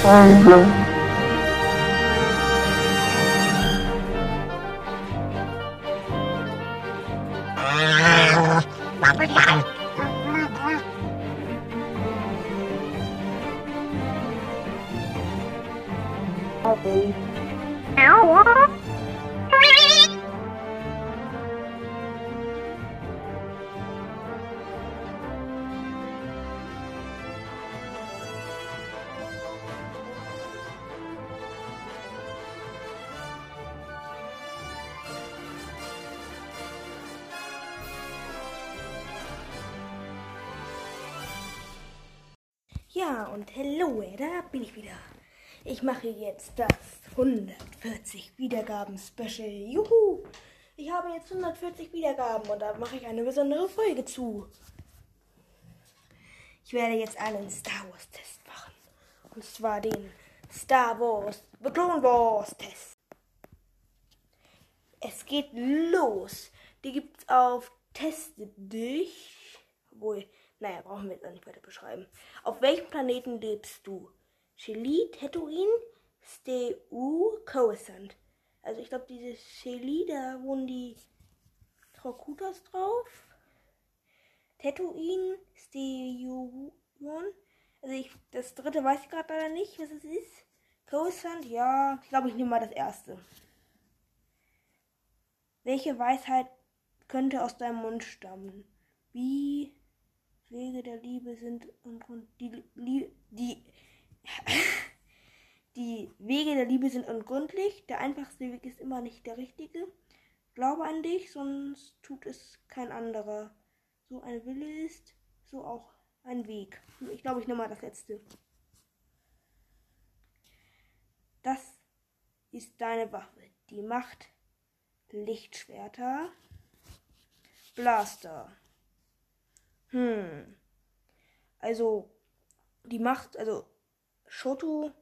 Thank you. Bye. Ja, und hallo, da bin ich wieder. Ich mache jetzt das 140 Wiedergaben Special. Juhu! Ich habe jetzt 140 Wiedergaben und da mache ich eine besondere Folge zu. Ich werde jetzt einen Star Wars Test machen. Und zwar den Star Wars The Clone Wars Test. Es geht los. Die gibt's auf Teste dich. Obwohl, naja, brauchen wir jetzt auch nicht weiter beschreiben. Auf welchem Planeten lebst du? Chili, Tatooine, Steu, Coruscant. Also ich glaube, diese Chili, da wohnen die Trokutas drauf. Tatooine, Steu, also ich, das dritte weiß ich gerade leider nicht, was es ist. Coruscant, ja, ich glaube, ich nehme mal das erste. Welche Weisheit könnte aus deinem Mund stammen? Wie Wege der Liebe sind und, die, die, die Wege der Liebe sind ungründlich. Der einfachste Weg ist immer nicht der richtige. Glaube an dich, sonst tut es kein anderer. So ein Wille ist, so auch ein Weg. Ich glaube, ich nehme mal das letzte. Das ist deine Waffe. Die Macht Lichtschwerter. Blaster. Hm. Also, die Macht, also Shoto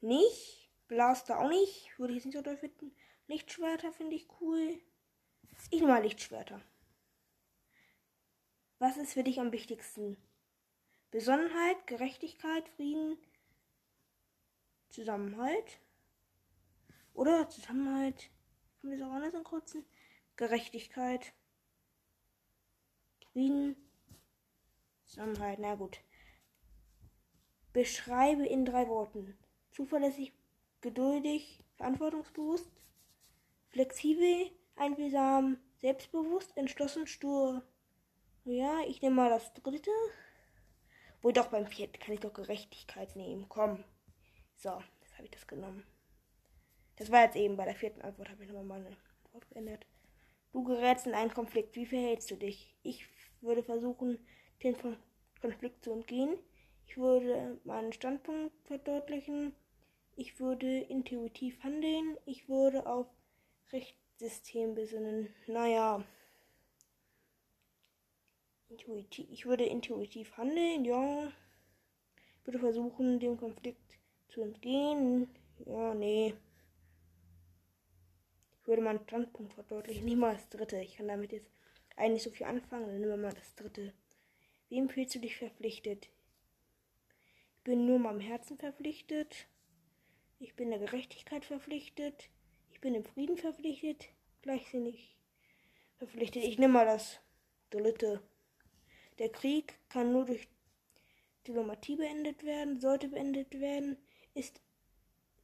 nicht. Blaster auch nicht. Würde ich jetzt nicht so toll finden. Lichtschwerter finde ich cool. Ich nehme mal Lichtschwerter. Was ist für dich am wichtigsten? Besonnenheit, Gerechtigkeit, Frieden, Zusammenhalt. Oder Zusammenhalt. Kann man das auch anders ankreuzen? Gerechtigkeit. Frieden. Zusammenhalt, na gut. Beschreibe in drei Worten. Zuverlässig, geduldig, verantwortungsbewusst, flexibel, einfühlsam, selbstbewusst, entschlossen, stur. Ja, ich nehme mal das dritte. Wohl doch beim vierten kann ich doch Gerechtigkeit nehmen. Komm. So, jetzt habe ich das genommen. Das war jetzt eben bei der vierten Antwort, habe ich nochmal meine Antwort geändert. Du gerätst in einen Konflikt. Wie verhältst du dich? Ich würde versuchen, den Konflikt zu entgehen. Ich würde meinen Standpunkt verdeutlichen. Ich würde intuitiv handeln. Ich würde auf Rechtssystem besinnen. Naja. Intuitiv, ich würde intuitiv handeln, ja. Ich würde versuchen, dem Konflikt zu entgehen. Ja, nee. Ich würde meinen Standpunkt verdeutlichen. Nicht mal das dritte. Ich kann damit jetzt eigentlich so viel anfangen. Dann nehmen wir mal das dritte. Wem fühlst du dich verpflichtet? Ich bin nur meinem Herzen verpflichtet. Ich bin der Gerechtigkeit verpflichtet. Ich bin dem Frieden verpflichtet. Gleichsinnig verpflichtet. Ich nehme mal das dritte. Der Krieg kann nur durch Diplomatie beendet werden, sollte beendet werden, ist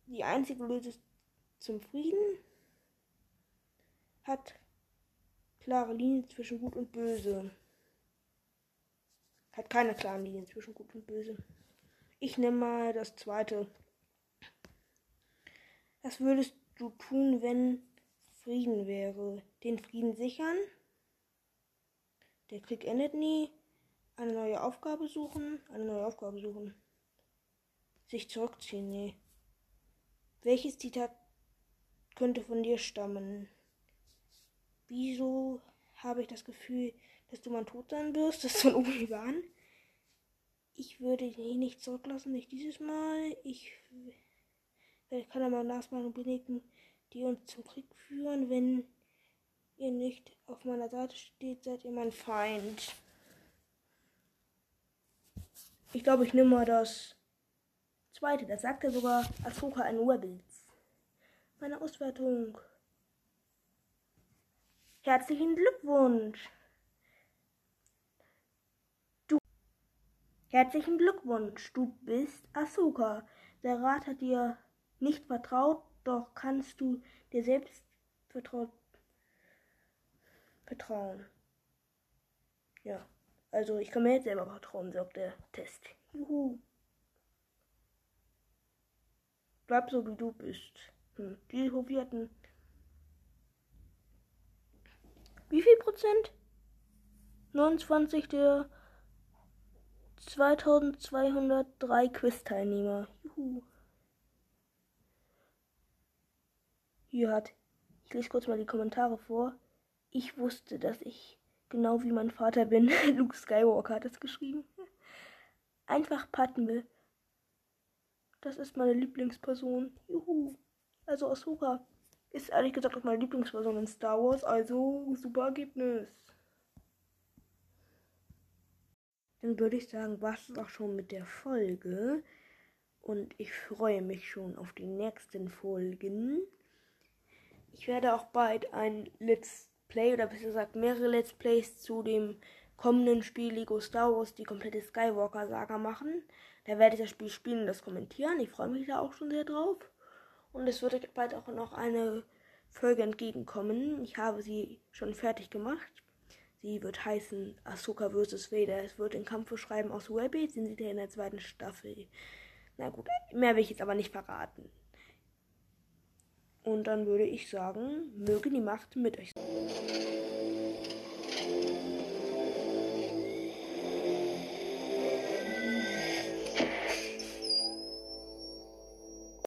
die einzige Lösung zum Frieden, hat klare Linien zwischen Gut und Böse. Hat keine klaren Linien zwischen Gut und Böse. Ich nehme mal das zweite. Was würdest du tun, wenn Frieden wäre? Den Frieden sichern? Der Krieg endet nie. Eine neue Aufgabe suchen. Eine neue Aufgabe suchen. Sich zurückziehen, nee. Welches Zitat könnte von dir stammen? Wieso habe ich das Gefühl, dass du mal tot sein wirst? Das ist von Obi-Wan. Ich würde ihn nicht zurücklassen, nicht dieses Mal. Ich kann aber Nachmachen belegen, die uns zum Krieg führen. Wenn ihr nicht auf meiner Seite steht, seid ihr mein Feind. Ich glaube, ich nehme mal das zweite. Das sagt er sogar Ahsoka in Rebels. Meine Auswertung. Herzlichen Glückwunsch. Du. Herzlichen Glückwunsch. Du bist Ahsoka. Der Rat hat dir nicht vertraut, doch kannst du dir selbst vertraut vertrauen. Ja, also ich kann mir jetzt selber vertrauen, sagt der Test. Juhu. Bleib so wie du bist. Hm. Die Hovierten. Wie viel Prozent? 29 der 2203 Quiz-Teilnehmer. Juhu. Hier hat, ich lese kurz mal die Kommentare vor. Ich wusste, dass ich genau wie mein Vater bin. Luke Skywalker hat es geschrieben. Einfach Padme. Das ist meine Lieblingsperson. Juhu. Also Ahsoka ist ehrlich gesagt auch meine Lieblingsperson in Star Wars. Also super Ergebnis. Dann würde ich sagen, war es auch schon mit der Folge. Und ich freue mich schon auf die nächsten Folgen. Ich werde auch bald ein Let's Play oder besser gesagt mehrere Let's Plays zu dem kommenden Spiel Lego Star Wars, die komplette Skywalker Saga machen. Da werde ich das Spiel spielen und das kommentieren. Ich freue mich da auch schon sehr drauf. Und es wird bald auch noch eine Folge entgegenkommen. Ich habe sie schon fertig gemacht. Sie wird heißen Ahsoka vs. Vader. Es wird in Kampf schreiben aus Rabbit. Sind sie in der zweiten Staffel. Na gut, mehr will ich jetzt aber nicht verraten. Und dann würde ich sagen, möge die Macht mit euch sein.